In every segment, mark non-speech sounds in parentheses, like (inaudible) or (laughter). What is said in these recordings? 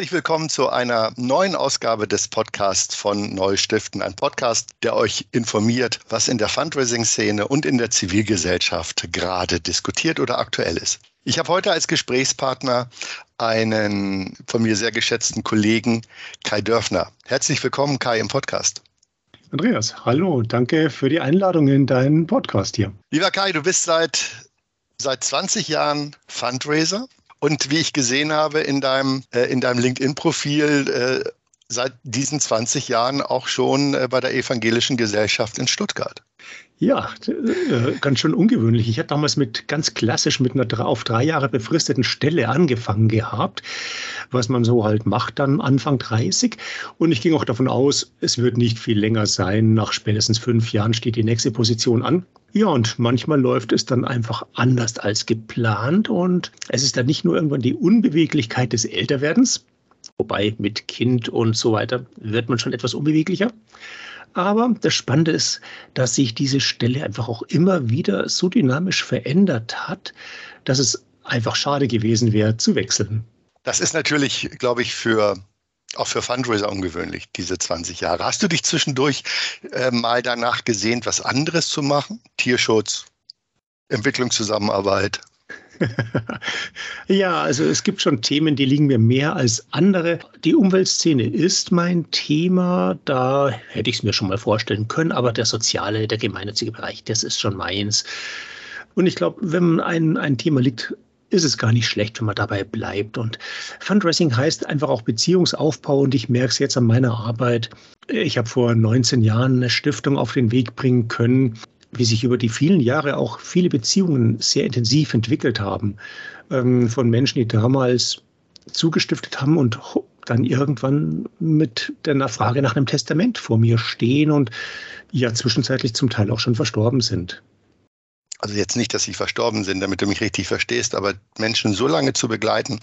Herzlich willkommen zu einer neuen Ausgabe des Podcasts von Neustiften. Ein Podcast, der euch informiert, was in der Fundraising-Szene und in der Zivilgesellschaft gerade diskutiert oder aktuell ist. Ich habe heute als Gesprächspartner einen von mir sehr geschätzten Kollegen, Kai Dörfner. Herzlich willkommen, Kai, im Podcast. Andreas, hallo, danke für die Einladung in deinen Podcast hier. Lieber Kai, du bist seit, seit 20 Jahren Fundraiser und wie ich gesehen habe in deinem, äh, in deinem LinkedIn-Profil, äh, seit diesen 20 Jahren auch schon äh, bei der Evangelischen Gesellschaft in Stuttgart. Ja, äh, ganz schön ungewöhnlich. Ich hatte damals mit ganz klassisch mit einer auf drei Jahre befristeten Stelle angefangen gehabt, was man so halt macht dann Anfang 30. Und ich ging auch davon aus, es wird nicht viel länger sein. Nach spätestens fünf Jahren steht die nächste Position an. Ja, und manchmal läuft es dann einfach anders als geplant. Und es ist dann nicht nur irgendwann die Unbeweglichkeit des Älterwerdens, wobei mit Kind und so weiter wird man schon etwas unbeweglicher. Aber das Spannende ist, dass sich diese Stelle einfach auch immer wieder so dynamisch verändert hat, dass es einfach schade gewesen wäre, zu wechseln. Das ist natürlich, glaube ich, für auch für Fundraiser ungewöhnlich, diese 20 Jahre. Hast du dich zwischendurch äh, mal danach gesehnt, was anderes zu machen? Tierschutz, Entwicklungszusammenarbeit? (laughs) ja, also es gibt schon Themen, die liegen mir mehr als andere. Die Umweltszene ist mein Thema. Da hätte ich es mir schon mal vorstellen können, aber der soziale, der gemeinnützige Bereich, das ist schon meins. Und ich glaube, wenn ein, ein Thema liegt, ist es gar nicht schlecht, wenn man dabei bleibt. Und Fundraising heißt einfach auch Beziehungsaufbau. Und ich merke es jetzt an meiner Arbeit. Ich habe vor 19 Jahren eine Stiftung auf den Weg bringen können, wie sich über die vielen Jahre auch viele Beziehungen sehr intensiv entwickelt haben. Ähm, von Menschen, die damals zugestiftet haben und dann irgendwann mit der Frage nach einem Testament vor mir stehen und ja zwischenzeitlich zum Teil auch schon verstorben sind also jetzt nicht, dass sie verstorben sind, damit du mich richtig verstehst, aber Menschen so lange zu begleiten,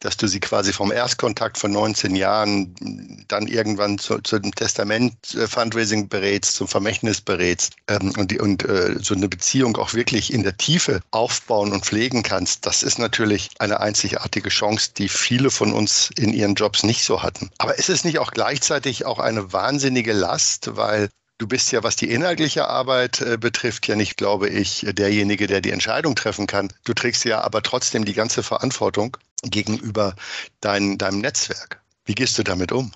dass du sie quasi vom Erstkontakt von 19 Jahren dann irgendwann zu, zu dem Testament-Fundraising äh, berätst, zum Vermächtnis berätst ähm, und, die, und äh, so eine Beziehung auch wirklich in der Tiefe aufbauen und pflegen kannst, das ist natürlich eine einzigartige Chance, die viele von uns in ihren Jobs nicht so hatten. Aber ist es nicht auch gleichzeitig auch eine wahnsinnige Last, weil Du bist ja, was die inhaltliche Arbeit äh, betrifft, ja nicht, glaube ich, derjenige, der die Entscheidung treffen kann. Du trägst ja aber trotzdem die ganze Verantwortung gegenüber dein, deinem Netzwerk. Wie gehst du damit um?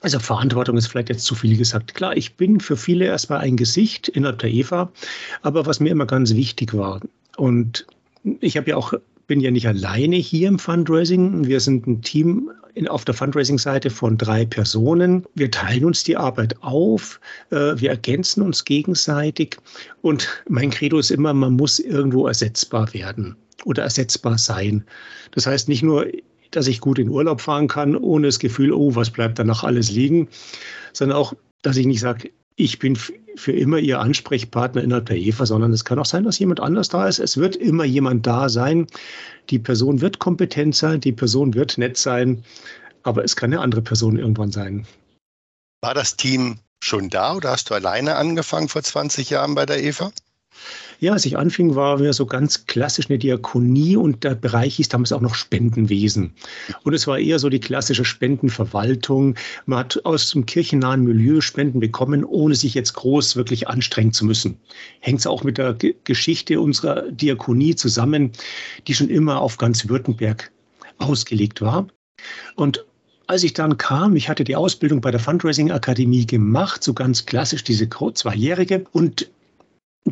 Also Verantwortung ist vielleicht jetzt zu viel gesagt. Klar, ich bin für viele erstmal ein Gesicht innerhalb der EVA, aber was mir immer ganz wichtig war, und ich habe ja auch bin ja nicht alleine hier im Fundraising. Wir sind ein Team in, auf der Fundraising-Seite von drei Personen. Wir teilen uns die Arbeit auf, äh, wir ergänzen uns gegenseitig. Und mein Credo ist immer, man muss irgendwo ersetzbar werden oder ersetzbar sein. Das heißt nicht nur, dass ich gut in Urlaub fahren kann, ohne das Gefühl, oh, was bleibt danach alles liegen, sondern auch, dass ich nicht sage, ich bin für immer Ihr Ansprechpartner innerhalb der EVA, sondern es kann auch sein, dass jemand anders da ist. Es wird immer jemand da sein. Die Person wird kompetent sein, die Person wird nett sein, aber es kann eine andere Person irgendwann sein. War das Team schon da oder hast du alleine angefangen vor 20 Jahren bei der EVA? Ja, als ich anfing, war wir so ganz klassisch eine Diakonie und der Bereich hieß damals auch noch Spendenwesen. Und es war eher so die klassische Spendenverwaltung. Man hat aus dem kirchennahen Milieu Spenden bekommen, ohne sich jetzt groß wirklich anstrengen zu müssen. Hängt es auch mit der G Geschichte unserer Diakonie zusammen, die schon immer auf ganz Württemberg ausgelegt war. Und als ich dann kam, ich hatte die Ausbildung bei der Fundraising Akademie gemacht, so ganz klassisch diese zweijährige. Und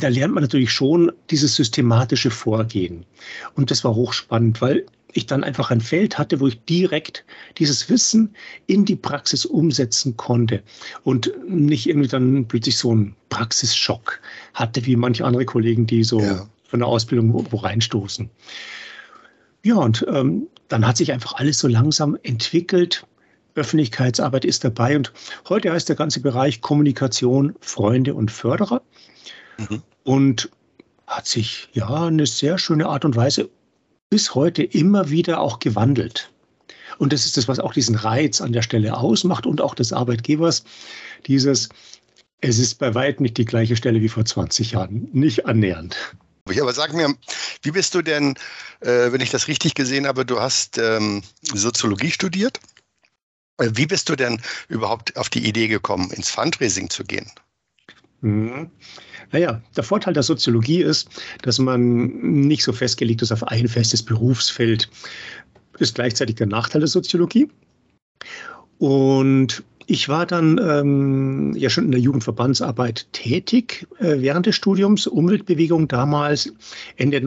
da lernt man natürlich schon dieses systematische Vorgehen. Und das war hochspannend, weil ich dann einfach ein Feld hatte, wo ich direkt dieses Wissen in die Praxis umsetzen konnte und nicht irgendwie dann plötzlich so einen Praxisschock hatte, wie manche andere Kollegen, die so ja. von der Ausbildung wo, reinstoßen. Ja, und ähm, dann hat sich einfach alles so langsam entwickelt. Öffentlichkeitsarbeit ist dabei und heute heißt der ganze Bereich Kommunikation, Freunde und Förderer. Mhm. Und hat sich ja eine sehr schöne Art und Weise bis heute immer wieder auch gewandelt. Und das ist das, was auch diesen Reiz an der Stelle ausmacht und auch des Arbeitgebers. Dieses, es ist bei weitem nicht die gleiche Stelle wie vor 20 Jahren, nicht annähernd. Aber sag mir, wie bist du denn, äh, wenn ich das richtig gesehen habe, du hast ähm, Soziologie studiert? Äh, wie bist du denn überhaupt auf die Idee gekommen, ins Fundraising zu gehen? Mhm. Naja, der Vorteil der Soziologie ist, dass man nicht so festgelegt ist auf ein festes Berufsfeld. Ist gleichzeitig der Nachteil der Soziologie. Und ich war dann ähm, ja schon in der Jugendverbandsarbeit tätig äh, während des Studiums, Umweltbewegung damals, Ende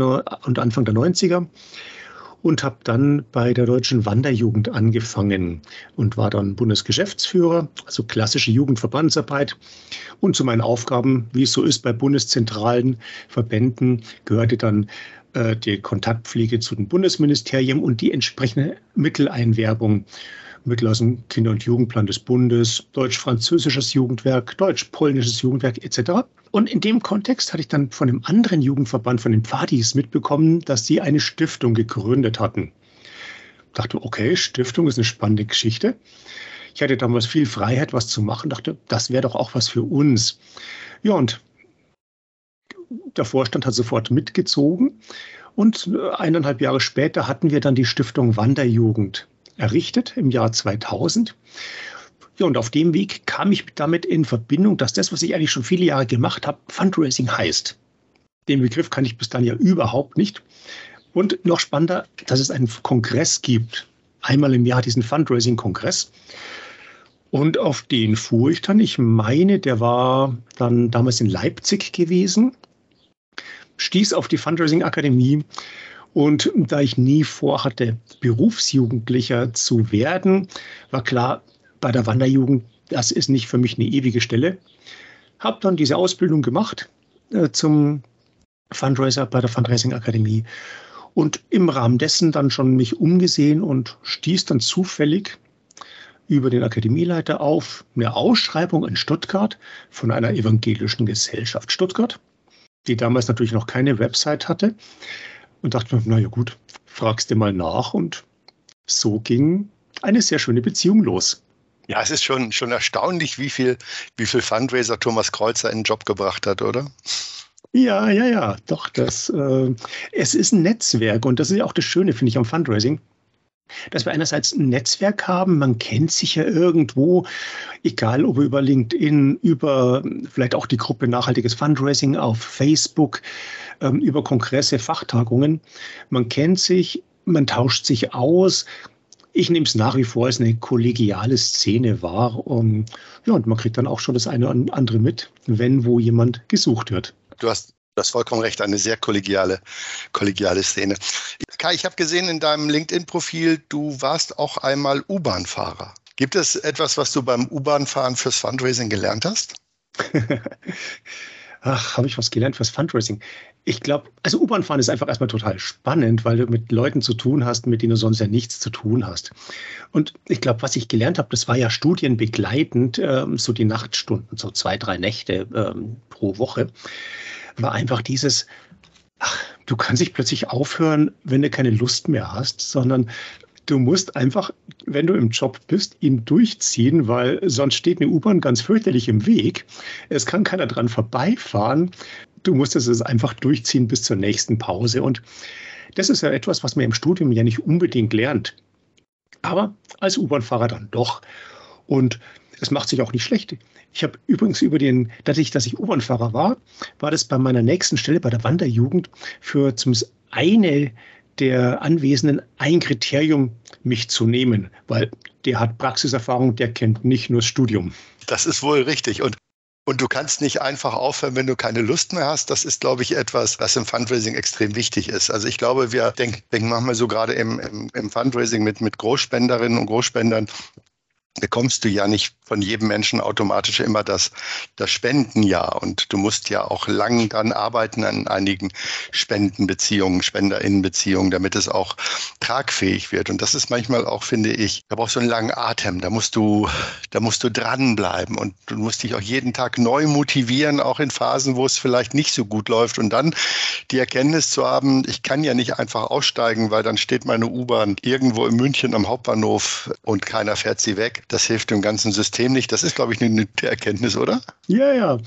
und Anfang der 90er und habe dann bei der Deutschen Wanderjugend angefangen und war dann Bundesgeschäftsführer, also klassische Jugendverbandsarbeit. Und zu meinen Aufgaben, wie es so ist bei bundeszentralen Verbänden, gehörte dann äh, die Kontaktpflege zu den Bundesministerien und die entsprechende Mitteleinwerbung Mittel dem Kinder- und Jugendplan des Bundes, deutsch-französisches Jugendwerk, deutsch-polnisches Jugendwerk etc. Und in dem Kontext hatte ich dann von einem anderen Jugendverband, von den Pfadis, mitbekommen, dass sie eine Stiftung gegründet hatten. Ich dachte, okay, Stiftung ist eine spannende Geschichte. Ich hatte damals viel Freiheit, was zu machen, dachte, das wäre doch auch was für uns. Ja, und der Vorstand hat sofort mitgezogen. Und eineinhalb Jahre später hatten wir dann die Stiftung Wanderjugend errichtet im Jahr 2000. Ja, und auf dem Weg kam ich damit in Verbindung, dass das, was ich eigentlich schon viele Jahre gemacht habe, Fundraising heißt. Den Begriff kann ich bis dann ja überhaupt nicht. Und noch spannender, dass es einen Kongress gibt. Einmal im Jahr diesen Fundraising-Kongress. Und auf den fuhr ich dann. Ich meine, der war dann damals in Leipzig gewesen, stieß auf die Fundraising-Akademie und da ich nie vorhatte, Berufsjugendlicher zu werden, war klar, bei der Wanderjugend, das ist nicht für mich eine ewige Stelle. Habe dann diese Ausbildung gemacht äh, zum Fundraiser bei der Fundraising Akademie und im Rahmen dessen dann schon mich umgesehen und stieß dann zufällig über den Akademieleiter auf eine Ausschreibung in Stuttgart von einer evangelischen Gesellschaft Stuttgart, die damals natürlich noch keine Website hatte und dachte mir, naja gut, fragst du mal nach. Und so ging eine sehr schöne Beziehung los. Ja, es ist schon, schon erstaunlich, wie viel, wie viel Fundraiser Thomas Kreuzer in den Job gebracht hat, oder? Ja, ja, ja, doch. Das, äh, es ist ein Netzwerk und das ist ja auch das Schöne, finde ich, am Fundraising dass wir einerseits ein Netzwerk haben, man kennt sich ja irgendwo, egal ob über LinkedIn, über vielleicht auch die Gruppe Nachhaltiges Fundraising auf Facebook, ähm, über Kongresse, Fachtagungen. Man kennt sich, man tauscht sich aus. Ich nehme es nach wie vor als eine kollegiale Szene wahr. Um, ja, und man kriegt dann auch schon das eine oder andere mit, wenn wo jemand gesucht wird. Du hast Du hast vollkommen recht, eine sehr kollegiale, kollegiale Szene. Kai, ich habe gesehen in deinem LinkedIn-Profil, du warst auch einmal U-Bahn-Fahrer. Gibt es etwas, was du beim U-Bahn-Fahren fürs Fundraising gelernt hast? (laughs) Ach, habe ich was gelernt fürs Fundraising? Ich glaube, also U-Bahn fahren ist einfach erstmal total spannend, weil du mit Leuten zu tun hast, mit denen du sonst ja nichts zu tun hast. Und ich glaube, was ich gelernt habe, das war ja studienbegleitend, ähm, so die Nachtstunden, so zwei, drei Nächte ähm, pro Woche war einfach dieses, ach, du kannst dich plötzlich aufhören, wenn du keine Lust mehr hast, sondern du musst einfach, wenn du im Job bist, ihn durchziehen, weil sonst steht eine U-Bahn ganz fürchterlich im Weg. Es kann keiner dran vorbeifahren. Du musst es einfach durchziehen bis zur nächsten Pause. Und das ist ja etwas, was man im Studium ja nicht unbedingt lernt. Aber als U-Bahn-Fahrer dann doch. Und es macht sich auch nicht schlecht. Ich habe übrigens über den, dadurch, dass ich U-Bahn-Fahrer war, war das bei meiner nächsten Stelle bei der Wanderjugend für zumindest eine der Anwesenden ein Kriterium, mich zu nehmen, weil der hat Praxiserfahrung, der kennt nicht nur das Studium. Das ist wohl richtig. Und und du kannst nicht einfach aufhören, wenn du keine Lust mehr hast. Das ist, glaube ich, etwas, was im Fundraising extrem wichtig ist. Also ich glaube, wir denken, denken manchmal so gerade im, im, im Fundraising mit, mit Großspenderinnen und Großspendern, bekommst du ja nicht von jedem Menschen automatisch immer das, das Spendenjahr. Und du musst ja auch lang dann arbeiten an einigen Spendenbeziehungen, Spenderinnenbeziehungen, damit es auch tragfähig wird. Und das ist manchmal auch, finde ich, da brauchst du einen langen Atem. Da musst du, da musst du dranbleiben und du musst dich auch jeden Tag neu motivieren, auch in Phasen, wo es vielleicht nicht so gut läuft. Und dann die Erkenntnis zu haben, ich kann ja nicht einfach aussteigen, weil dann steht meine U-Bahn irgendwo in München am Hauptbahnhof und keiner fährt sie weg das hilft dem ganzen System nicht. Das ist, glaube ich, eine nette Erkenntnis, oder? Ja, ja.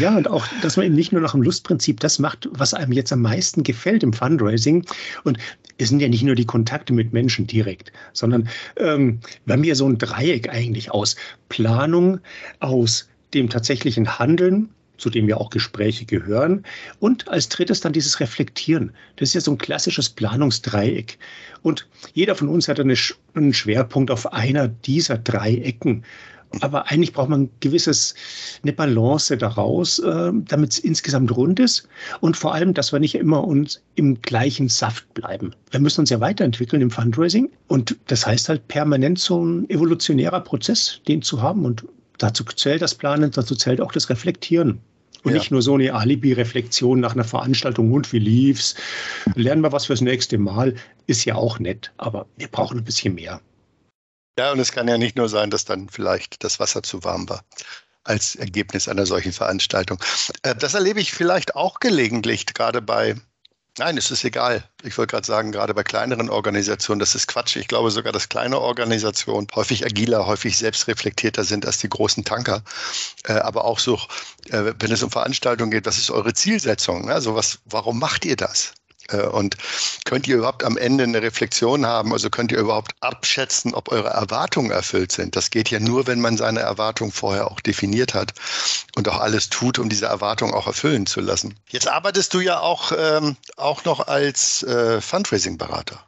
Ja, und auch, dass man eben nicht nur nach dem Lustprinzip das macht, was einem jetzt am meisten gefällt im Fundraising. Und es sind ja nicht nur die Kontakte mit Menschen direkt, sondern ähm, wir haben hier so ein Dreieck eigentlich aus Planung, aus dem tatsächlichen Handeln, zu dem ja auch Gespräche gehören. Und als drittes dann dieses Reflektieren. Das ist ja so ein klassisches Planungsdreieck. Und jeder von uns hat eine, einen Schwerpunkt auf einer dieser drei Ecken. Aber eigentlich braucht man ein gewisses, eine Balance daraus, äh, damit es insgesamt rund ist und vor allem, dass wir nicht immer uns im gleichen Saft bleiben. Wir müssen uns ja weiterentwickeln im Fundraising und das heißt halt permanent so ein evolutionärer Prozess, den zu haben und dazu zählt das Planen, dazu zählt auch das Reflektieren. Und ja. nicht nur so eine Alibi-Reflexion nach einer Veranstaltung, und wie lief's? Lernen wir was fürs nächste Mal, ist ja auch nett, aber wir brauchen ein bisschen mehr. Ja, und es kann ja nicht nur sein, dass dann vielleicht das Wasser zu warm war als Ergebnis einer solchen Veranstaltung. Äh, das erlebe ich vielleicht auch gelegentlich, gerade bei Nein, es ist egal. Ich wollte gerade sagen, gerade bei kleineren Organisationen, das ist Quatsch. Ich glaube sogar, dass kleine Organisationen häufig agiler, häufig selbstreflektierter sind als die großen Tanker. Äh, aber auch so, äh, wenn es um Veranstaltungen geht, was ist eure Zielsetzung? Also was, warum macht ihr das? Äh, und könnt ihr überhaupt am Ende eine Reflexion haben? Also könnt ihr überhaupt abschätzen, ob eure Erwartungen erfüllt sind? Das geht ja nur, wenn man seine Erwartungen vorher auch definiert hat und auch alles tut, um diese Erwartungen auch erfüllen zu lassen. Jetzt arbeitest du ja auch, ähm, auch noch als äh, Fundraising-Berater.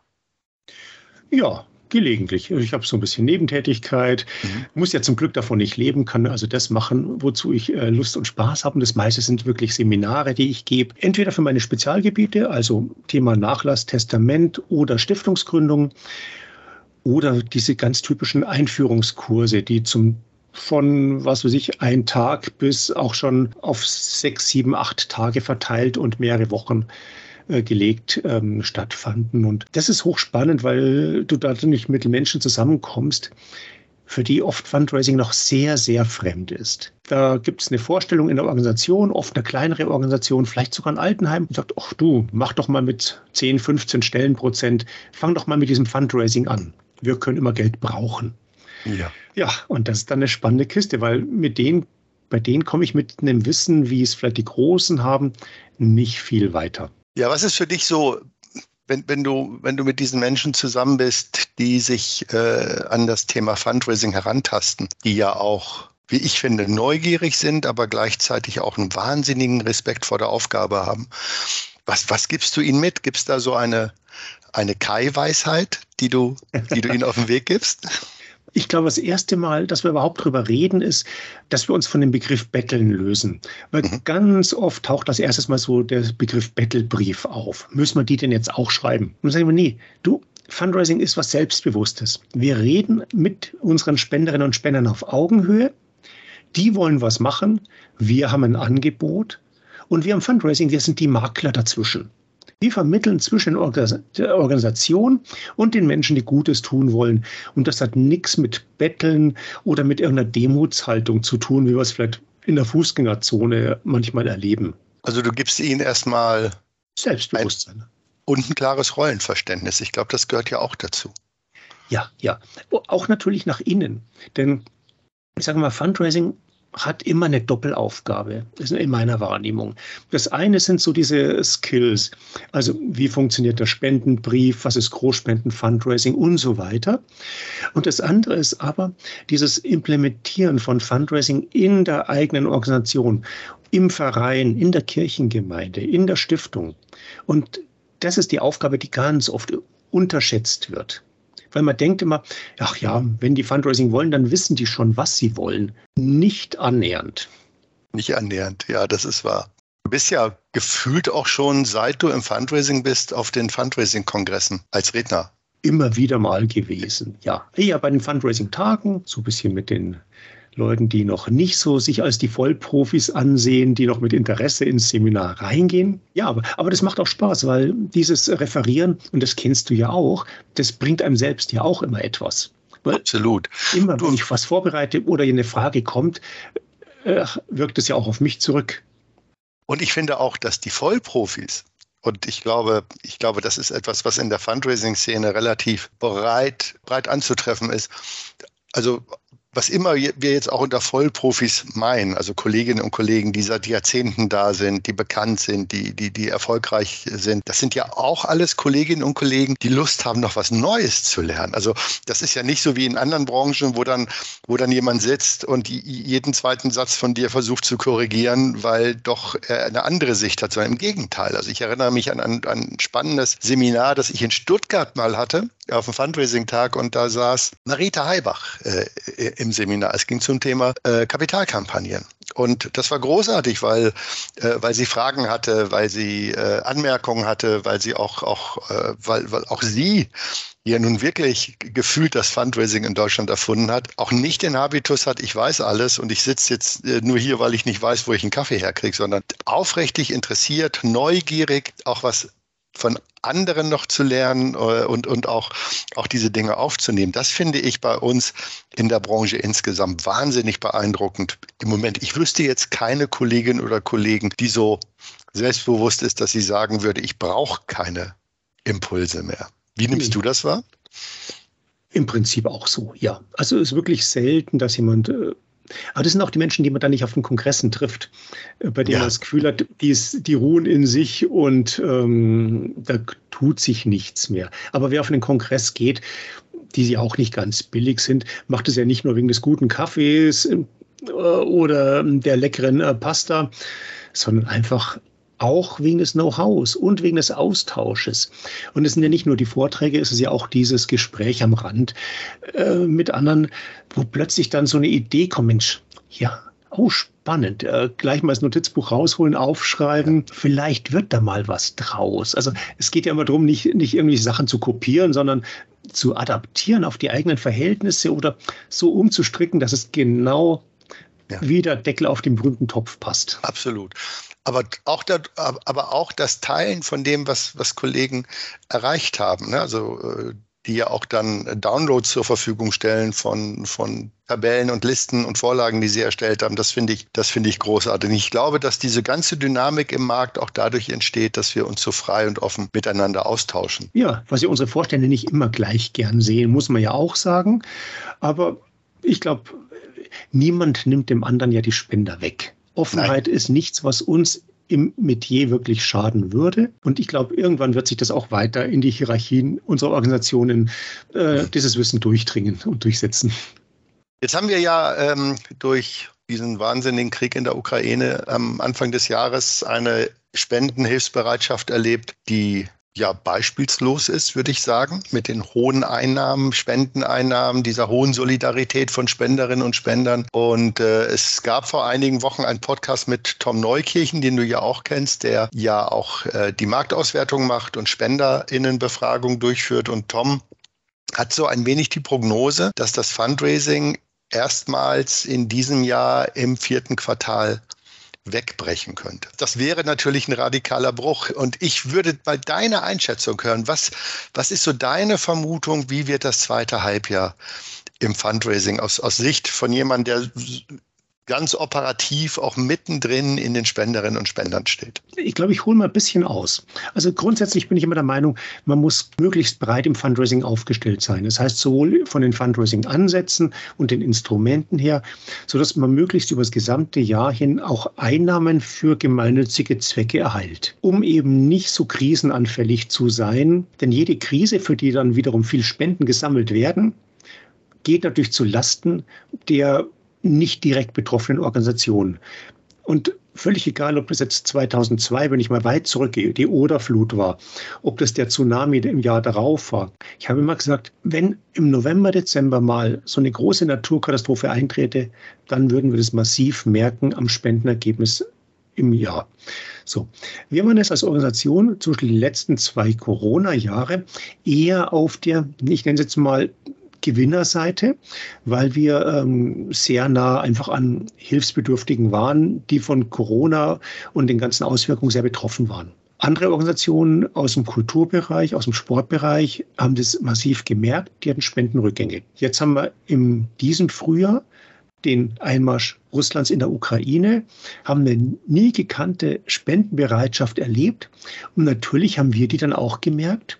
Ja, Gelegentlich. Ich habe so ein bisschen Nebentätigkeit, mhm. muss ja zum Glück davon nicht leben, kann also das machen, wozu ich äh, Lust und Spaß habe. Und das meiste sind wirklich Seminare, die ich gebe. Entweder für meine Spezialgebiete, also Thema Nachlass, Testament oder Stiftungsgründung, oder diese ganz typischen Einführungskurse, die zum von, was weiß ich, ein Tag bis auch schon auf sechs, sieben, acht Tage verteilt und mehrere Wochen äh, gelegt ähm, stattfanden. Und das ist hochspannend, weil du da nicht mit Menschen zusammenkommst, für die oft Fundraising noch sehr, sehr fremd ist. Da gibt es eine Vorstellung in der Organisation, oft eine kleinere Organisation, vielleicht sogar ein Altenheim, und sagt, ach du, mach doch mal mit 10, 15 Stellenprozent, fang doch mal mit diesem Fundraising an. Wir können immer Geld brauchen. Ja. Ja, und das ist dann eine spannende Kiste, weil mit denen, bei denen komme ich mit einem Wissen, wie es vielleicht die Großen haben, nicht viel weiter. Ja, was ist für dich so, wenn, wenn, du, wenn du mit diesen Menschen zusammen bist, die sich äh, an das Thema Fundraising herantasten, die ja auch, wie ich finde, neugierig sind, aber gleichzeitig auch einen wahnsinnigen Respekt vor der Aufgabe haben. Was, was gibst du ihnen mit? Gibt es da so eine, eine Kai-Weisheit, die du, die du ihnen auf den Weg gibst? Ich glaube, das erste Mal, dass wir überhaupt darüber reden, ist, dass wir uns von dem Begriff Betteln lösen. Weil mhm. ganz oft taucht das erstes Mal so der Begriff Bettelbrief auf. Müssen wir die denn jetzt auch schreiben? Und dann sagen wir, nee, du, Fundraising ist was Selbstbewusstes. Wir reden mit unseren Spenderinnen und Spendern auf Augenhöhe. Die wollen was machen. Wir haben ein Angebot. Und wir haben Fundraising, wir sind die Makler dazwischen. Wir vermitteln zwischen der Organisation und den Menschen, die Gutes tun wollen. Und das hat nichts mit Betteln oder mit irgendeiner Demutshaltung zu tun, wie wir es vielleicht in der Fußgängerzone manchmal erleben. Also du gibst ihnen erstmal Selbstbewusstsein. und ein klares Rollenverständnis. Ich glaube, das gehört ja auch dazu. Ja, ja. Auch natürlich nach innen. Denn ich sage mal, Fundraising hat immer eine Doppelaufgabe, in meiner Wahrnehmung. Das eine sind so diese Skills, also wie funktioniert der Spendenbrief, was ist Großspenden, Fundraising und so weiter. Und das andere ist aber dieses Implementieren von Fundraising in der eigenen Organisation, im Verein, in der Kirchengemeinde, in der Stiftung. Und das ist die Aufgabe, die ganz oft unterschätzt wird weil man denkt immer, ach ja, wenn die Fundraising wollen, dann wissen die schon, was sie wollen. Nicht annähernd. Nicht annähernd, ja, das ist wahr. Du bist ja gefühlt auch schon, seit du im Fundraising bist, auf den Fundraising-Kongressen als Redner. Immer wieder mal gewesen, ja. Eher bei den Fundraising-Tagen, so ein bisschen mit den Leuten, die noch nicht so sich als die Vollprofis ansehen, die noch mit Interesse ins Seminar reingehen. Ja, aber, aber das macht auch Spaß, weil dieses Referieren, und das kennst du ja auch, das bringt einem selbst ja auch immer etwas. Weil Absolut. Immer, wenn ich was vorbereite oder eine Frage kommt, äh, wirkt es ja auch auf mich zurück. Und ich finde auch, dass die Vollprofis, und ich glaube, ich glaube, das ist etwas, was in der Fundraising-Szene relativ breit, breit anzutreffen ist. Also was immer wir jetzt auch unter Vollprofis meinen, also Kolleginnen und Kollegen, die seit Jahrzehnten da sind, die bekannt sind, die, die, die erfolgreich sind, das sind ja auch alles Kolleginnen und Kollegen, die Lust haben, noch was Neues zu lernen. Also das ist ja nicht so wie in anderen Branchen, wo dann, wo dann jemand sitzt und jeden zweiten Satz von dir versucht zu korrigieren, weil doch er eine andere Sicht hat, sondern im Gegenteil. Also ich erinnere mich an, an, an ein spannendes Seminar, das ich in Stuttgart mal hatte, auf dem Fundraising-Tag und da saß Marita Heibach äh, im Seminar. Es ging zum Thema äh, Kapitalkampagnen. Und das war großartig, weil, äh, weil sie Fragen hatte, weil sie äh, Anmerkungen hatte, weil sie auch, auch, äh, weil, weil auch sie ja nun wirklich gefühlt das Fundraising in Deutschland erfunden hat, auch nicht den Habitus hat, ich weiß alles und ich sitze jetzt äh, nur hier, weil ich nicht weiß, wo ich einen Kaffee herkriege, sondern aufrichtig interessiert, neugierig, auch was von anderen noch zu lernen äh, und, und auch, auch diese Dinge aufzunehmen. Das finde ich bei uns in der Branche insgesamt wahnsinnig beeindruckend. Im Moment, ich wüsste jetzt keine Kollegin oder Kollegen, die so selbstbewusst ist, dass sie sagen würde, ich brauche keine Impulse mehr. Wie nimmst du das wahr? Im Prinzip auch so, ja. Also es ist wirklich selten, dass jemand äh, aber das sind auch die Menschen, die man dann nicht auf den Kongressen trifft, äh, bei denen ja. man das Gefühl hat, die, ist, die ruhen in sich und ähm, da tut sich nichts mehr. Aber wer auf einen Kongress geht, die sie auch nicht ganz billig sind, macht es ja nicht nur wegen des guten Kaffees äh, oder der leckeren äh, Pasta, sondern einfach auch wegen des Know-hows und wegen des Austausches. Und es sind ja nicht nur die Vorträge, es ist ja auch dieses Gespräch am Rand äh, mit anderen, wo plötzlich dann so eine Idee kommt, Mensch, ja, oh, spannend. Äh, gleich mal das Notizbuch rausholen, aufschreiben. Vielleicht wird da mal was draus. Also es geht ja immer darum, nicht, nicht irgendwie Sachen zu kopieren, sondern zu adaptieren auf die eigenen Verhältnisse oder so umzustricken, dass es genau ja. wie der Deckel auf den berühmten Topf passt. Absolut aber auch, der, aber auch das Teilen von dem, was, was Kollegen erreicht haben. Ne? Also äh, die ja auch dann Downloads zur Verfügung stellen von, von Tabellen und Listen und Vorlagen, die sie erstellt haben. Das finde ich, das finde ich großartig. Ich glaube, dass diese ganze Dynamik im Markt auch dadurch entsteht, dass wir uns so frei und offen miteinander austauschen. Ja, was ja unsere Vorstände nicht immer gleich gern sehen, muss man ja auch sagen. Aber ich glaube, niemand nimmt dem anderen ja die Spender weg. Offenheit Nein. ist nichts, was uns im Metier wirklich schaden würde. Und ich glaube, irgendwann wird sich das auch weiter in die Hierarchien unserer Organisationen äh, dieses Wissen durchdringen und durchsetzen. Jetzt haben wir ja ähm, durch diesen wahnsinnigen Krieg in der Ukraine am Anfang des Jahres eine Spendenhilfsbereitschaft erlebt, die ja beispielslos ist, würde ich sagen, mit den hohen Einnahmen, Spendeneinnahmen, dieser hohen Solidarität von Spenderinnen und Spendern. Und äh, es gab vor einigen Wochen einen Podcast mit Tom Neukirchen, den du ja auch kennst, der ja auch äh, die Marktauswertung macht und Spenderinnenbefragung durchführt. Und Tom hat so ein wenig die Prognose, dass das Fundraising erstmals in diesem Jahr im vierten Quartal wegbrechen könnte. Das wäre natürlich ein radikaler Bruch. Und ich würde mal deine Einschätzung hören. Was, was ist so deine Vermutung, wie wird das zweite Halbjahr im Fundraising aus, aus Sicht von jemandem, der ganz operativ auch mittendrin in den Spenderinnen und Spendern steht? Ich glaube, ich hole mal ein bisschen aus. Also grundsätzlich bin ich immer der Meinung, man muss möglichst breit im Fundraising aufgestellt sein. Das heißt, sowohl von den Fundraising-Ansätzen und den Instrumenten her, sodass man möglichst über das gesamte Jahr hin auch Einnahmen für gemeinnützige Zwecke erhält, um eben nicht so krisenanfällig zu sein. Denn jede Krise, für die dann wiederum viel Spenden gesammelt werden, geht natürlich zu Lasten der nicht direkt betroffenen Organisationen. Und völlig egal, ob das jetzt 2002, wenn ich mal weit zurückgehe, die Oderflut war, ob das der Tsunami im Jahr darauf war. Ich habe immer gesagt, wenn im November, Dezember mal so eine große Naturkatastrophe eintrete, dann würden wir das massiv merken am Spendenergebnis im Jahr. So, wir waren es als Organisation zwischen den letzten zwei Corona-Jahre eher auf der, ich nenne es jetzt mal Gewinnerseite, weil wir ähm, sehr nah einfach an Hilfsbedürftigen waren, die von Corona und den ganzen Auswirkungen sehr betroffen waren. Andere Organisationen aus dem Kulturbereich, aus dem Sportbereich haben das massiv gemerkt, die hatten Spendenrückgänge. Jetzt haben wir in diesem Frühjahr den Einmarsch Russlands in der Ukraine, haben eine nie gekannte Spendenbereitschaft erlebt. Und natürlich haben wir die dann auch gemerkt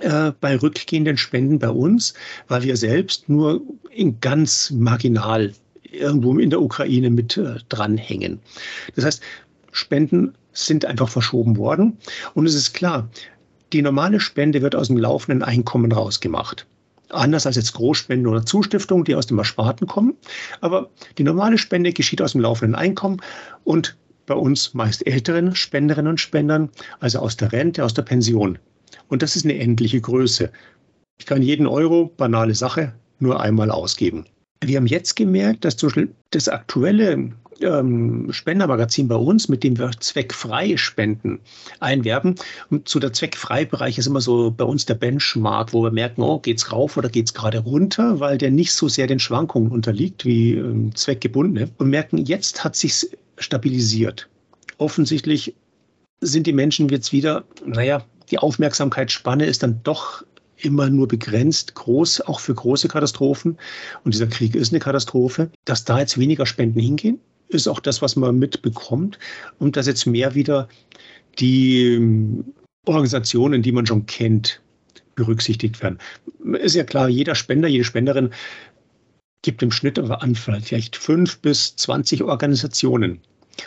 äh, bei rückgehenden Spenden bei uns, weil wir selbst nur in ganz marginal irgendwo in der Ukraine mit äh, dranhängen. Das heißt, Spenden sind einfach verschoben worden. Und es ist klar, die normale Spende wird aus dem laufenden Einkommen rausgemacht. Anders als jetzt Großspenden oder Zustiftungen, die aus dem Ersparten kommen. Aber die normale Spende geschieht aus dem laufenden Einkommen und bei uns meist älteren Spenderinnen und Spendern, also aus der Rente, aus der Pension. Und das ist eine endliche Größe. Ich kann jeden Euro, banale Sache, nur einmal ausgeben. Wir haben jetzt gemerkt, dass das aktuelle ähm, Spendermagazin bei uns, mit dem wir zweckfreie Spenden einwerben. Und zu der zweckfrei-Bereich ist immer so bei uns der Benchmark, wo wir merken, oh, geht's rauf oder geht's gerade runter, weil der nicht so sehr den Schwankungen unterliegt wie ähm, zweckgebundene. Und merken, jetzt hat sich's stabilisiert. Offensichtlich sind die Menschen jetzt wieder, naja, die Aufmerksamkeitsspanne ist dann doch immer nur begrenzt groß, auch für große Katastrophen. Und dieser Krieg ist eine Katastrophe. Dass da jetzt weniger Spenden hingehen, ist auch das, was man mitbekommt. Und dass jetzt mehr wieder die ähm, Organisationen, die man schon kennt, berücksichtigt werden. Ist ja klar, jeder Spender, jede Spenderin gibt im Schnitt an vielleicht fünf bis zwanzig Organisationen.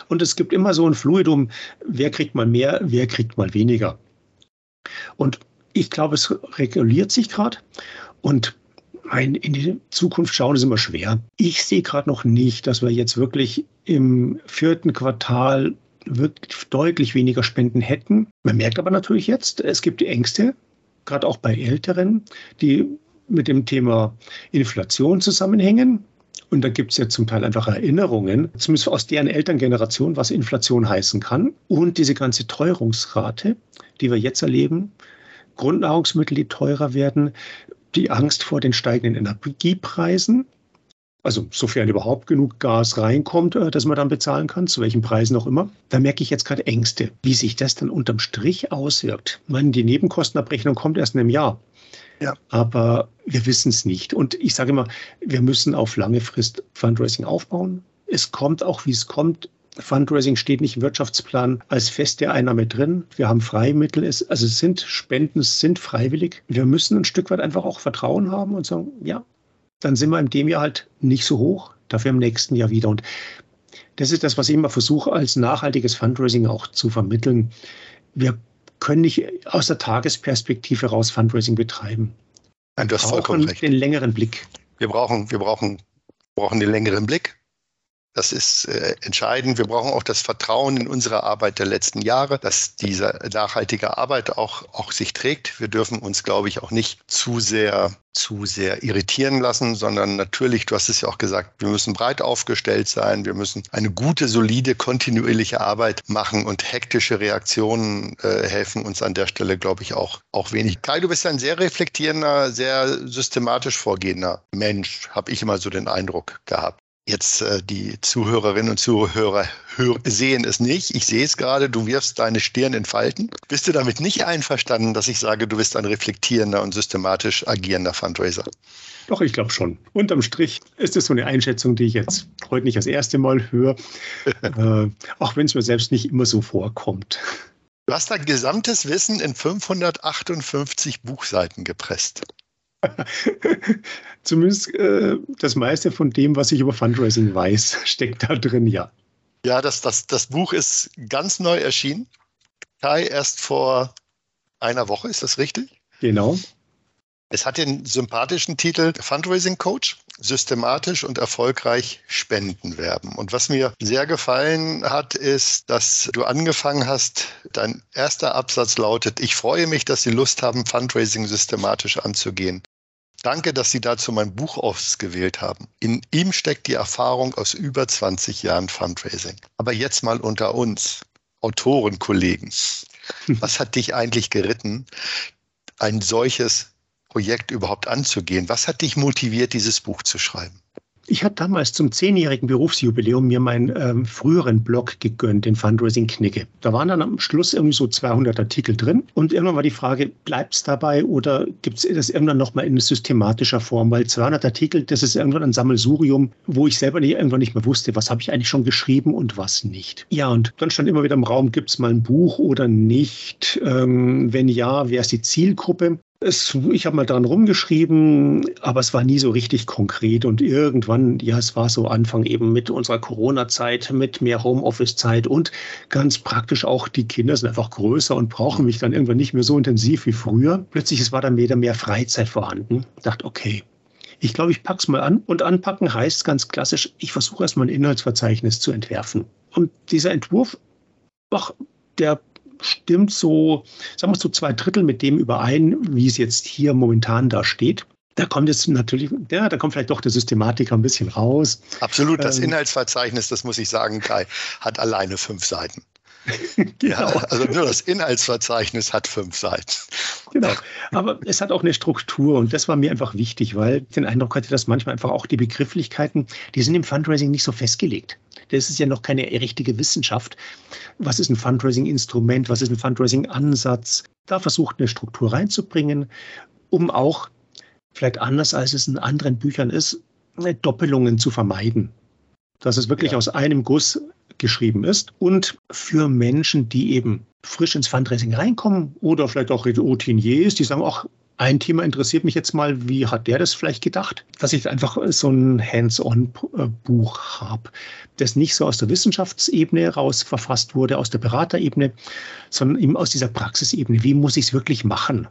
Und es gibt immer so ein Fluidum, wer kriegt mal mehr, wer kriegt mal weniger. Und ich glaube, es reguliert sich gerade. Und in die Zukunft schauen ist immer schwer. Ich sehe gerade noch nicht, dass wir jetzt wirklich im vierten Quartal wirklich deutlich weniger Spenden hätten. Man merkt aber natürlich jetzt, es gibt Ängste, gerade auch bei Älteren, die mit dem Thema Inflation zusammenhängen. Und da gibt es ja zum Teil einfach Erinnerungen, zumindest aus deren Elterngeneration, was Inflation heißen kann. Und diese ganze Teuerungsrate, die wir jetzt erleben, Grundnahrungsmittel, die teurer werden, die Angst vor den steigenden Energiepreisen, also sofern überhaupt genug Gas reinkommt, äh, dass man dann bezahlen kann, zu welchen Preisen auch immer, da merke ich jetzt gerade Ängste, wie sich das dann unterm Strich auswirkt. Meine, die Nebenkostenabrechnung kommt erst in einem Jahr. Ja. Aber wir wissen es nicht. Und ich sage immer, wir müssen auf lange Frist Fundraising aufbauen. Es kommt auch, wie es kommt. Fundraising steht nicht im Wirtschaftsplan als feste Einnahme drin. Wir haben Freimittel, also es sind Spenden, es sind freiwillig. Wir müssen ein Stück weit einfach auch Vertrauen haben und sagen, ja, dann sind wir in dem Jahr halt nicht so hoch, dafür im nächsten Jahr wieder. Und das ist das, was ich immer versuche, als nachhaltiges Fundraising auch zu vermitteln. Wir können nicht aus der Tagesperspektive raus Fundraising betreiben. Nein, du hast vollkommen recht. den längeren Blick. Wir brauchen, wir brauchen, brauchen den längeren Blick. Das ist äh, entscheidend. Wir brauchen auch das Vertrauen in unsere Arbeit der letzten Jahre, dass diese nachhaltige Arbeit auch, auch sich trägt. Wir dürfen uns, glaube ich, auch nicht zu sehr, zu sehr irritieren lassen, sondern natürlich, du hast es ja auch gesagt, wir müssen breit aufgestellt sein. Wir müssen eine gute, solide, kontinuierliche Arbeit machen und hektische Reaktionen äh, helfen uns an der Stelle, glaube ich, auch, auch wenig. Kai, du bist ein sehr reflektierender, sehr systematisch vorgehender Mensch, habe ich immer so den Eindruck gehabt. Jetzt äh, die Zuhörerinnen und Zuhörer hör, sehen es nicht. Ich sehe es gerade, du wirfst deine Stirn in Falten. Bist du damit nicht einverstanden, dass ich sage, du bist ein reflektierender und systematisch agierender Fundraiser? Doch, ich glaube schon. Unterm Strich ist es so eine Einschätzung, die ich jetzt heute nicht das erste Mal höre, (laughs) äh, auch wenn es mir selbst nicht immer so vorkommt. Du hast dein gesamtes Wissen in 558 Buchseiten gepresst. (laughs) Zumindest äh, das meiste von dem, was ich über Fundraising weiß, (laughs) steckt da drin, ja. Ja, das, das, das Buch ist ganz neu erschienen. Kai, erst vor einer Woche, ist das richtig? Genau. Es hat den sympathischen Titel Fundraising Coach, systematisch und erfolgreich Spenden werben. Und was mir sehr gefallen hat, ist, dass du angefangen hast, dein erster Absatz lautet, ich freue mich, dass Sie Lust haben, Fundraising systematisch anzugehen. Danke, dass Sie dazu mein Buch ausgewählt haben. In ihm steckt die Erfahrung aus über 20 Jahren Fundraising. Aber jetzt mal unter uns, Autorenkollegen. (laughs) Was hat dich eigentlich geritten, ein solches Projekt überhaupt anzugehen? Was hat dich motiviert, dieses Buch zu schreiben? Ich hatte damals zum zehnjährigen Berufsjubiläum mir meinen ähm, früheren Blog gegönnt, den Fundraising Knicke. Da waren dann am Schluss irgendwie so 200 Artikel drin. Und irgendwann war die Frage, bleibt es dabei oder gibt es das irgendwann nochmal in systematischer Form? Weil 200 Artikel, das ist irgendwann ein Sammelsurium, wo ich selber nicht, irgendwann nicht mehr wusste, was habe ich eigentlich schon geschrieben und was nicht. Ja, und dann stand immer wieder im Raum, gibt es mal ein Buch oder nicht? Ähm, wenn ja, wer ist die Zielgruppe? Es, ich habe mal dran rumgeschrieben, aber es war nie so richtig konkret. Und irgendwann, ja, es war so Anfang eben mit unserer Corona-Zeit, mit mehr Homeoffice-Zeit und ganz praktisch auch, die Kinder sind einfach größer und brauchen mich dann irgendwann nicht mehr so intensiv wie früher. Plötzlich es war dann wieder mehr Freizeit vorhanden. Ich dachte, okay, ich glaube, ich packe es mal an. Und anpacken heißt ganz klassisch, ich versuche erstmal ein Inhaltsverzeichnis zu entwerfen. Und dieser Entwurf, ach, der stimmt so, sagen wir so zwei Drittel mit dem überein, wie es jetzt hier momentan da steht. Da kommt jetzt natürlich, ja, da kommt vielleicht doch der Systematiker ein bisschen raus. Absolut, das ähm, Inhaltsverzeichnis, das muss ich sagen, Kai, hat alleine fünf Seiten. (laughs) genau. Ja, also nur das Inhaltsverzeichnis hat fünf Seiten. Genau. Aber es hat auch eine Struktur und das war mir einfach wichtig, weil ich den Eindruck hatte, dass manchmal einfach auch die Begrifflichkeiten, die sind im Fundraising nicht so festgelegt. Das ist ja noch keine richtige Wissenschaft. Was ist ein Fundraising-Instrument? Was ist ein Fundraising-Ansatz? Da versucht eine Struktur reinzubringen, um auch, vielleicht anders als es in anderen Büchern ist, Doppelungen zu vermeiden. Dass es wirklich ja. aus einem Guss geschrieben ist und für Menschen, die eben frisch ins Fundraising reinkommen oder vielleicht auch Routiniers, die sagen, ach, ein Thema interessiert mich jetzt mal, wie hat der das vielleicht gedacht? Dass ich einfach so ein Hands-on-Buch habe, das nicht so aus der Wissenschaftsebene raus verfasst wurde, aus der Beraterebene, sondern eben aus dieser Praxisebene. Wie muss ich es wirklich machen?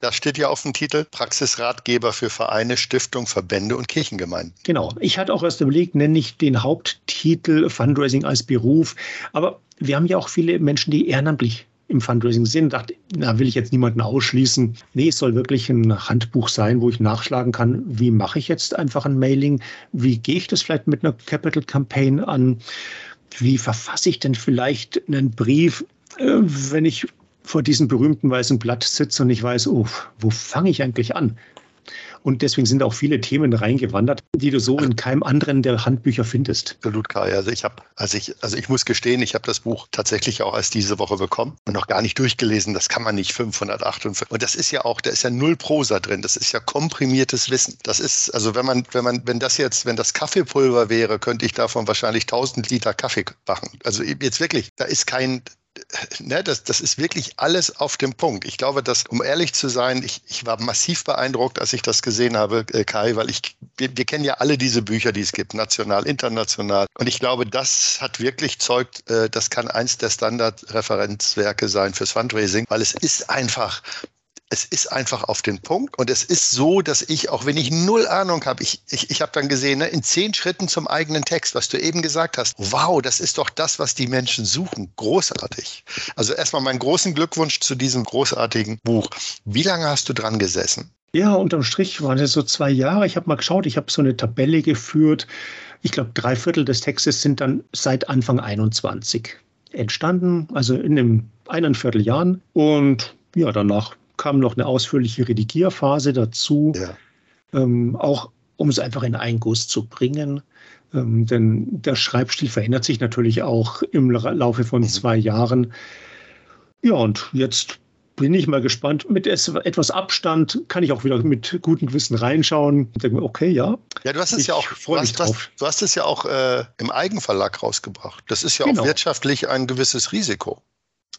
Das steht ja auf dem Titel Praxisratgeber für Vereine, Stiftung, Verbände und Kirchengemeinden. Genau. Ich hatte auch erst überlegt, nenne ich den Haupttitel Fundraising als Beruf. Aber wir haben ja auch viele Menschen, die ehrenamtlich im Fundraising sind. Na, will ich jetzt niemanden ausschließen. Nee, es soll wirklich ein Handbuch sein, wo ich nachschlagen kann, wie mache ich jetzt einfach ein Mailing? Wie gehe ich das vielleicht mit einer Capital Campaign an? Wie verfasse ich denn vielleicht einen Brief, äh, wenn ich vor diesem berühmten weißen Blatt sitze und ich weiß, oh, wo fange ich eigentlich an? Und deswegen sind auch viele Themen reingewandert, die du so in keinem anderen der Handbücher findest. Absolut, Kai. Also ich habe, also ich, also ich muss gestehen, ich habe das Buch tatsächlich auch erst diese Woche bekommen und noch gar nicht durchgelesen. Das kann man nicht 558. Und das ist ja auch, da ist ja null Prosa drin. Das ist ja komprimiertes Wissen. Das ist, also wenn man, wenn man, wenn das jetzt, wenn das Kaffeepulver wäre, könnte ich davon wahrscheinlich 1000 Liter Kaffee machen. Also jetzt wirklich, da ist kein, ne, das, das ist wirklich alles auf dem Punkt. Ich glaube, dass, um ehrlich zu sein, ich, ich war massiv beeindruckt, als ich das gesehen habe, äh, Kai, weil ich, wir, wir kennen ja alle diese Bücher, die es gibt, national, international. Und ich glaube, das hat wirklich zeugt, äh, das kann eins der Standardreferenzwerke sein fürs Fundraising, weil es ist einfach es ist einfach auf den Punkt und es ist so, dass ich, auch wenn ich null Ahnung habe, ich, ich, ich habe dann gesehen, ne, in zehn Schritten zum eigenen Text, was du eben gesagt hast, wow, das ist doch das, was die Menschen suchen. Großartig. Also erstmal meinen großen Glückwunsch zu diesem großartigen Buch. Wie lange hast du dran gesessen? Ja, unterm Strich waren es so zwei Jahre. Ich habe mal geschaut, ich habe so eine Tabelle geführt. Ich glaube, drei Viertel des Textes sind dann seit Anfang 21 entstanden, also in einem eineinviertel Jahren. Und ja, danach kam noch eine ausführliche Redigierphase dazu, ja. ähm, auch um es einfach in einen Guss zu bringen. Ähm, denn der Schreibstil verändert sich natürlich auch im Laufe von mhm. zwei Jahren. Ja, und jetzt bin ich mal gespannt. Mit etwas Abstand kann ich auch wieder mit gutem Gewissen reinschauen. Und denke mir, okay, ja. Ja, du hast es ja auch, du hast, du hast, es ja auch äh, im Eigenverlag rausgebracht. Das ist ja genau. auch wirtschaftlich ein gewisses Risiko.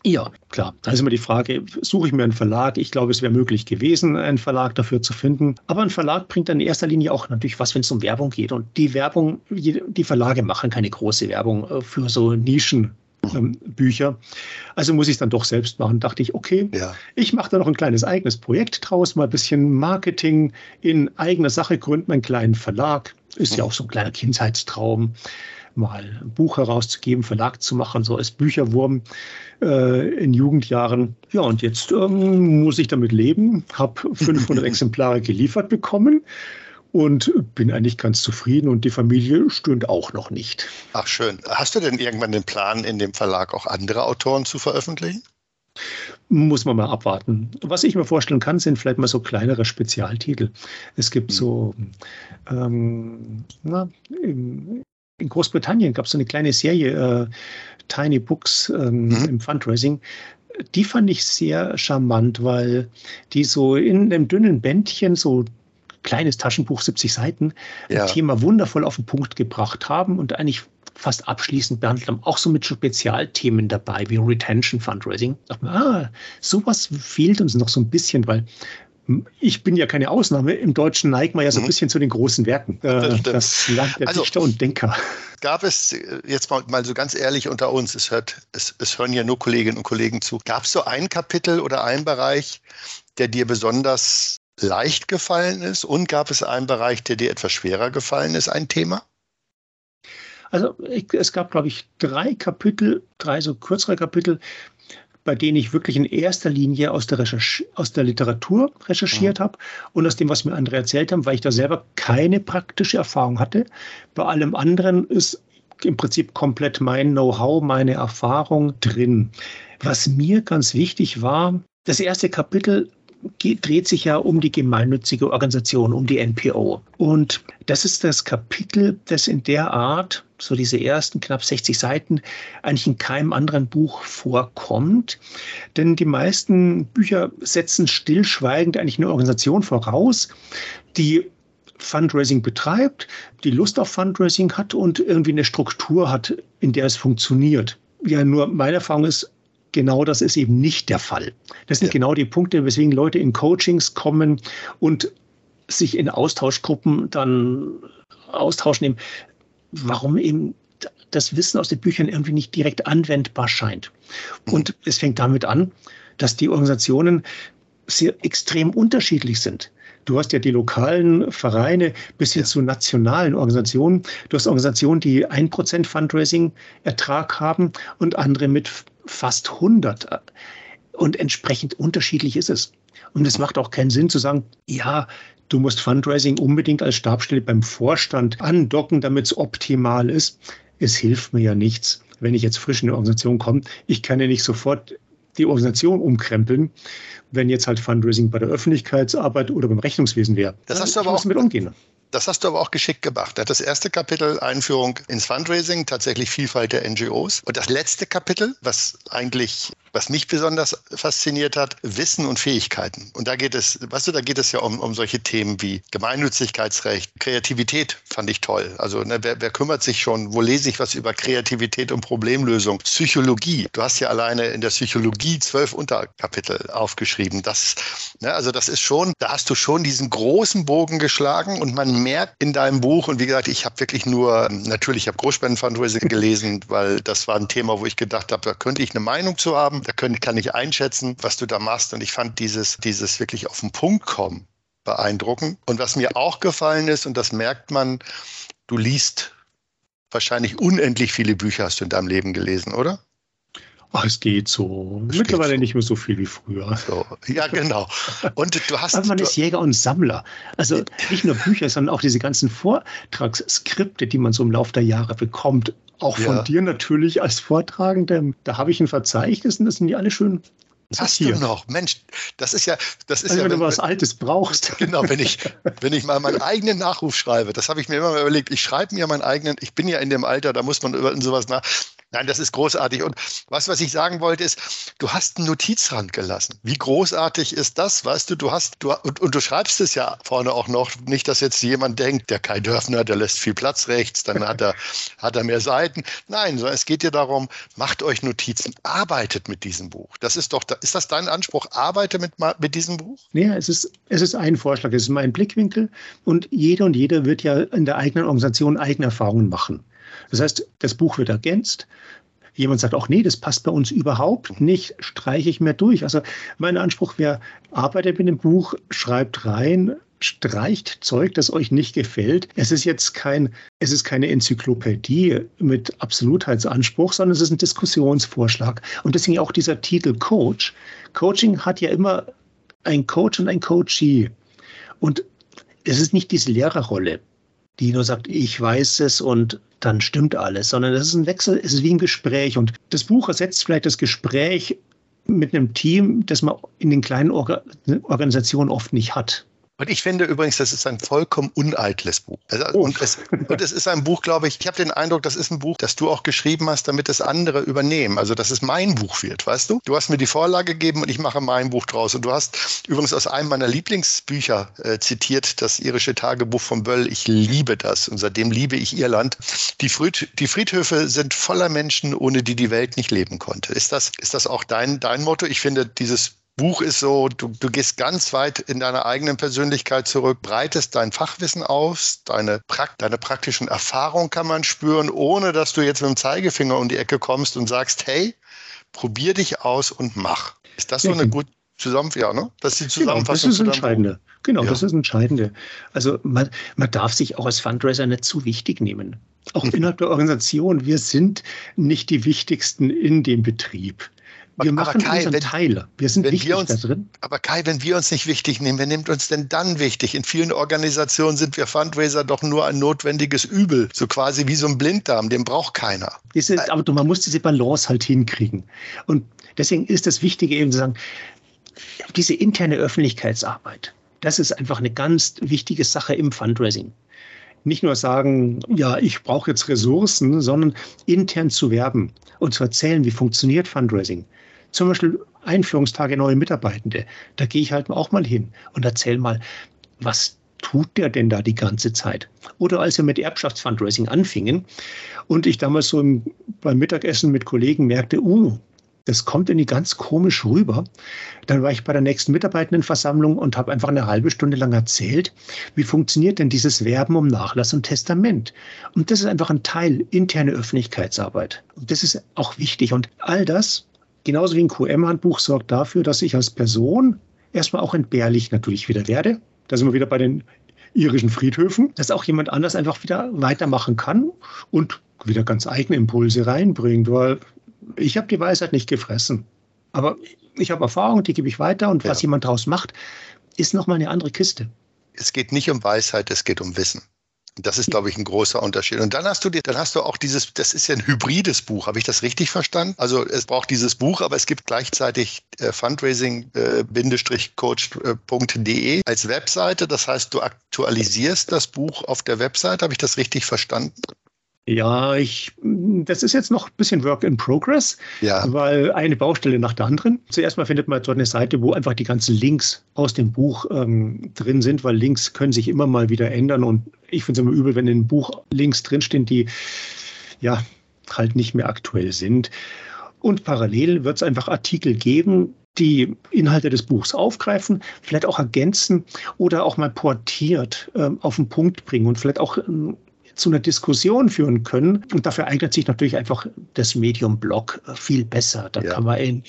Ja, klar. Da ist immer die Frage, suche ich mir einen Verlag? Ich glaube, es wäre möglich gewesen, einen Verlag dafür zu finden. Aber ein Verlag bringt dann in erster Linie auch natürlich was, wenn es um Werbung geht. Und die Werbung, die Verlage machen keine große Werbung äh, für so Nischen. Ähm, Bücher. Also muss ich es dann doch selbst machen. Dachte ich, okay, ja. ich mache da noch ein kleines eigenes Projekt draus, mal ein bisschen Marketing in eigener Sache gründen, einen kleinen Verlag. Ist ja mhm. auch so ein kleiner Kindheitstraum mal ein Buch herauszugeben, Verlag zu machen, so als Bücherwurm äh, in Jugendjahren. Ja, und jetzt ähm, muss ich damit leben, habe (laughs) 500 Exemplare geliefert bekommen und bin eigentlich ganz zufrieden und die Familie stöhnt auch noch nicht. Ach schön. Hast du denn irgendwann den Plan, in dem Verlag auch andere Autoren zu veröffentlichen? Muss man mal abwarten. Was ich mir vorstellen kann, sind vielleicht mal so kleinere Spezialtitel. Es gibt hm. so ähm, na, im, in Großbritannien gab es so eine kleine Serie, äh, Tiny Books ähm, mhm. im Fundraising. Die fand ich sehr charmant, weil die so in einem dünnen Bändchen, so kleines Taschenbuch, 70 Seiten, ja. ein Thema wundervoll auf den Punkt gebracht haben und eigentlich fast abschließend behandelt haben, auch so mit Spezialthemen dabei, wie Retention Fundraising. Da ah, sowas fehlt uns noch so ein bisschen, weil ich bin ja keine Ausnahme. Im Deutschen neigt man ja so ein mhm. bisschen zu den großen Werken. Das, das Land der also, Dichter und Denker. Gab es, äh, jetzt mal, mal so ganz ehrlich unter uns, es, hört, es, es hören ja nur Kolleginnen und Kollegen zu, gab es so ein Kapitel oder einen Bereich, der dir besonders leicht gefallen ist und gab es einen Bereich, der dir etwas schwerer gefallen ist, ein Thema? Also ich, es gab, glaube ich, drei Kapitel, drei so kürzere Kapitel, bei denen ich wirklich in erster Linie aus der, Recherch aus der Literatur recherchiert mhm. habe und aus dem, was mir andere erzählt haben, weil ich da selber keine praktische Erfahrung hatte. Bei allem anderen ist im Prinzip komplett mein Know-how, meine Erfahrung drin. Was mir ganz wichtig war, das erste Kapitel dreht sich ja um die gemeinnützige Organisation, um die NPO. Und das ist das Kapitel, das in der Art, so diese ersten knapp 60 Seiten, eigentlich in keinem anderen Buch vorkommt. Denn die meisten Bücher setzen stillschweigend eigentlich eine Organisation voraus, die Fundraising betreibt, die Lust auf Fundraising hat und irgendwie eine Struktur hat, in der es funktioniert. Ja, nur meine Erfahrung ist, genau das ist eben nicht der Fall. Das sind ja. genau die Punkte, weswegen Leute in Coachings kommen und sich in Austauschgruppen dann austauschen, warum eben das Wissen aus den Büchern irgendwie nicht direkt anwendbar scheint. Mhm. Und es fängt damit an, dass die Organisationen sehr extrem unterschiedlich sind. Du hast ja die lokalen Vereine bis hin ja. zu nationalen Organisationen. Du hast Organisationen, die ein Prozent Fundraising-Ertrag haben und andere mit fast 100. Und entsprechend unterschiedlich ist es. Und es macht auch keinen Sinn zu sagen, ja, du musst Fundraising unbedingt als Stabstelle beim Vorstand andocken, damit es optimal ist. Es hilft mir ja nichts, wenn ich jetzt frisch in eine Organisation komme. Ich kann ja nicht sofort die Organisation umkrempeln, wenn jetzt halt Fundraising bei der Öffentlichkeitsarbeit oder beim Rechnungswesen wäre. Das hast du aber auch mit umgehen. Das hast du aber auch geschickt gemacht. Das erste Kapitel Einführung ins Fundraising, tatsächlich Vielfalt der NGOs. Und das letzte Kapitel, was eigentlich was mich besonders fasziniert hat, Wissen und Fähigkeiten. Und da geht es, weißt du, da geht es ja um, um solche Themen wie Gemeinnützigkeitsrecht, Kreativität fand ich toll. Also ne, wer, wer kümmert sich schon, wo lese ich was über Kreativität und Problemlösung? Psychologie. Du hast ja alleine in der Psychologie zwölf Unterkapitel aufgeschrieben. Das, ne, also das ist schon, da hast du schon diesen großen Bogen geschlagen und man merkt in deinem Buch, und wie gesagt, ich habe wirklich nur, natürlich, ich habe Großspendenfundraising gelesen, weil das war ein Thema, wo ich gedacht habe, da könnte ich eine Meinung zu haben da können, kann ich einschätzen, was du da machst. Und ich fand dieses, dieses wirklich auf den Punkt kommen beeindruckend. Und was mir auch gefallen ist, und das merkt man, du liest wahrscheinlich unendlich viele Bücher hast du in deinem Leben gelesen, oder? Ach, es geht so. Es Mittlerweile geht so. nicht mehr so viel wie früher. So. Ja, genau. Und du hast. Aber man ist Jäger und Sammler. Also nicht nur Bücher, sondern auch diese ganzen Vortragsskripte, die man so im Laufe der Jahre bekommt. Auch von ja. dir natürlich als Vortragender. Da habe ich ein Verzeichnis und das sind die alle schön Hast du noch? Mensch, das ist ja, das ist also ja. Wenn, wenn du was Altes brauchst. Genau, wenn ich, wenn ich mal meinen eigenen Nachruf schreibe, das habe ich mir immer mal überlegt. Ich schreibe mir meinen eigenen, ich bin ja in dem Alter, da muss man über sowas nach. Nein, das ist großartig. Und was, was ich sagen wollte, ist, du hast einen Notizrand gelassen. Wie großartig ist das? Weißt du, du hast, du, und, und du schreibst es ja vorne auch noch. Nicht, dass jetzt jemand denkt, der Kai Dörfner, der lässt viel Platz rechts, dann hat er, (laughs) hat er mehr Seiten. Nein, sondern es geht dir darum, macht euch Notizen, arbeitet mit diesem Buch. Das ist doch, ist das dein Anspruch? Arbeite mit, mit diesem Buch? Ja, es ist, es ist ein Vorschlag, es ist mein Blickwinkel. Und jeder und jeder wird ja in der eigenen Organisation eigene Erfahrungen machen. Das heißt, das Buch wird ergänzt. Jemand sagt auch, nee, das passt bei uns überhaupt nicht, streiche ich mehr durch. Also mein Anspruch wäre, arbeitet mit dem Buch, schreibt rein, streicht Zeug, das euch nicht gefällt. Es ist jetzt kein, es ist keine Enzyklopädie mit Absolutheitsanspruch, sondern es ist ein Diskussionsvorschlag. Und deswegen auch dieser Titel Coach. Coaching hat ja immer ein Coach und ein Coachee. Und es ist nicht diese Lehrerrolle die nur sagt, ich weiß es und dann stimmt alles, sondern es ist ein Wechsel, es ist wie ein Gespräch. Und das Buch ersetzt vielleicht das Gespräch mit einem Team, das man in den kleinen Orga Organisationen oft nicht hat. Und ich finde übrigens, das ist ein vollkommen uneitles Buch. Also, oh. und, es, und es ist ein Buch, glaube ich, ich habe den Eindruck, das ist ein Buch, das du auch geschrieben hast, damit es andere übernehmen. Also, dass es mein Buch wird, weißt du? Du hast mir die Vorlage gegeben und ich mache mein Buch draus. Und du hast übrigens aus einem meiner Lieblingsbücher äh, zitiert, das irische Tagebuch von Böll. Ich liebe das und seitdem liebe ich Irland. Die, Fried, die Friedhöfe sind voller Menschen, ohne die die Welt nicht leben konnte. Ist das, ist das auch dein, dein Motto? Ich finde, dieses Buch ist so, du, du gehst ganz weit in deiner eigenen Persönlichkeit zurück, breitest dein Fachwissen aus, deine, deine praktischen Erfahrungen kann man spüren, ohne dass du jetzt mit dem Zeigefinger um die Ecke kommst und sagst, hey, probier dich aus und mach. Ist das so eine gute Zusammenfassung? Ja, ne? Das ist die Zusammenfassung. Genau, das ist das Entscheidende. Genau, ja. das ist das Entscheidende. Also man, man darf sich auch als Fundraiser nicht zu wichtig nehmen. Auch innerhalb der Organisation. Wir sind nicht die Wichtigsten in dem Betrieb. Wir machen Kai, unseren wenn, Teil. Wir sind wichtig wir uns, da drin. Aber Kai, wenn wir uns nicht wichtig nehmen, wer nimmt uns denn dann wichtig? In vielen Organisationen sind wir Fundraiser doch nur ein notwendiges Übel. So quasi wie so ein Blinddarm, den braucht keiner. Diese, aber man muss diese Balance halt hinkriegen. Und deswegen ist das Wichtige eben zu sagen, diese interne Öffentlichkeitsarbeit, das ist einfach eine ganz wichtige Sache im Fundraising nicht nur sagen, ja, ich brauche jetzt Ressourcen, sondern intern zu werben und zu erzählen, wie funktioniert Fundraising. Zum Beispiel Einführungstage neue Mitarbeitende. Da gehe ich halt auch mal hin und erzähle mal, was tut der denn da die ganze Zeit? Oder als wir mit Erbschaftsfundraising anfingen und ich damals so im, beim Mittagessen mit Kollegen merkte, uh, das kommt irgendwie ganz komisch rüber. Dann war ich bei der nächsten Mitarbeitendenversammlung und habe einfach eine halbe Stunde lang erzählt, wie funktioniert denn dieses Werben um Nachlass und Testament. Und das ist einfach ein Teil interne Öffentlichkeitsarbeit. Und das ist auch wichtig. Und all das genauso wie ein QM-Handbuch sorgt dafür, dass ich als Person erstmal auch entbehrlich natürlich wieder werde. Da sind wir wieder bei den irischen Friedhöfen, dass auch jemand anders einfach wieder weitermachen kann und wieder ganz eigene Impulse reinbringt, weil ich habe die Weisheit nicht gefressen. Aber ich habe Erfahrung, die gebe ich weiter und ja. was jemand daraus macht, ist nochmal eine andere Kiste. Es geht nicht um Weisheit, es geht um Wissen. Das ist, glaube ich, ein großer Unterschied. Und dann hast du dir, dann hast du auch dieses, das ist ja ein hybrides Buch. Habe ich das richtig verstanden? Also es braucht dieses Buch, aber es gibt gleichzeitig äh, fundraising-coach.de äh, als Webseite. Das heißt, du aktualisierst das Buch auf der Webseite. Habe ich das richtig verstanden? Ja, ich, das ist jetzt noch ein bisschen Work in Progress, ja. weil eine Baustelle nach der anderen. Zuerst mal findet man dort eine Seite, wo einfach die ganzen Links aus dem Buch ähm, drin sind, weil Links können sich immer mal wieder ändern und ich finde es immer übel, wenn in einem Buch Links drinstehen, die ja halt nicht mehr aktuell sind. Und parallel wird es einfach Artikel geben, die Inhalte des Buchs aufgreifen, vielleicht auch ergänzen oder auch mal portiert äh, auf den Punkt bringen und vielleicht auch ähm, zu einer Diskussion führen können. Und dafür eignet sich natürlich einfach das Medium-Blog viel besser. Da ja. kann man in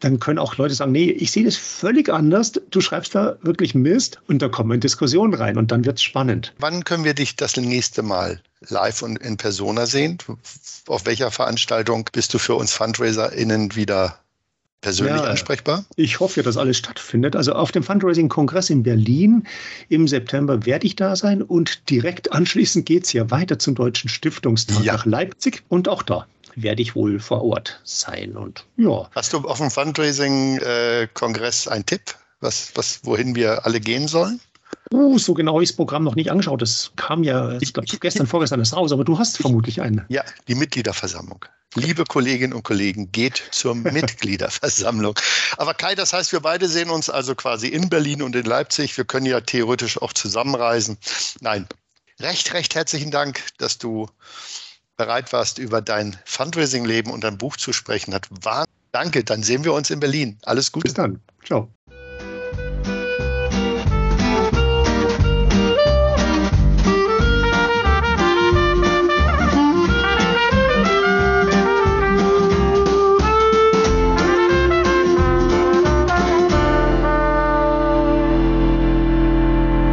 dann können auch Leute sagen, nee, ich sehe das völlig anders. Du schreibst da wirklich Mist und da kommen wir in Diskussionen rein und dann wird es spannend. Wann können wir dich das nächste Mal live und in Persona sehen? Auf welcher Veranstaltung bist du für uns FundraiserInnen wieder persönlich ja, ansprechbar? Ich hoffe, dass alles stattfindet. Also auf dem Fundraising-Kongress in Berlin im September werde ich da sein und direkt anschließend geht es ja weiter zum Deutschen Stiftungstag ja. nach Leipzig und auch da werde ich wohl vor Ort sein. Und ja. Hast du auf dem Fundraising-Kongress einen Tipp, was, was, wohin wir alle gehen sollen? Uh, so genau habe ich das Programm noch nicht angeschaut. Das kam ja, ich glaube, gestern, vorgestern ist raus, aber du hast vermutlich einen. Ja, die Mitgliederversammlung. Liebe Kolleginnen und Kollegen, geht zur (laughs) Mitgliederversammlung. Aber Kai, das heißt, wir beide sehen uns also quasi in Berlin und in Leipzig. Wir können ja theoretisch auch zusammenreisen. Nein, recht, recht herzlichen Dank, dass du bereit warst, über dein Fundraising-Leben und dein Buch zu sprechen. Hat Danke, dann sehen wir uns in Berlin. Alles Gute. Bis dann. Ciao.